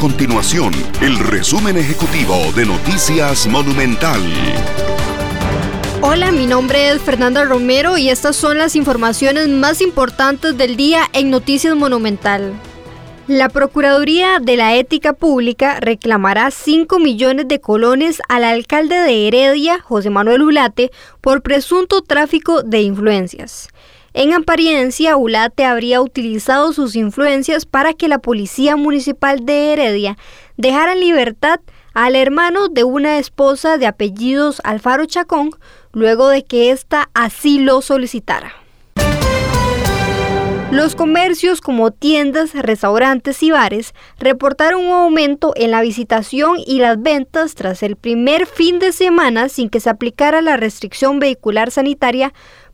continuación el resumen ejecutivo de Noticias Monumental. Hola, mi nombre es Fernanda Romero y estas son las informaciones más importantes del día en Noticias Monumental. La Procuraduría de la Ética Pública reclamará 5 millones de colones al alcalde de Heredia, José Manuel Ulate, por presunto tráfico de influencias. En apariencia, Ulate habría utilizado sus influencias para que la Policía Municipal de Heredia dejara en libertad al hermano de una esposa de apellidos Alfaro Chacón, luego de que ésta así lo solicitara. Los comercios como tiendas, restaurantes y bares reportaron un aumento en la visitación y las ventas tras el primer fin de semana sin que se aplicara la restricción vehicular sanitaria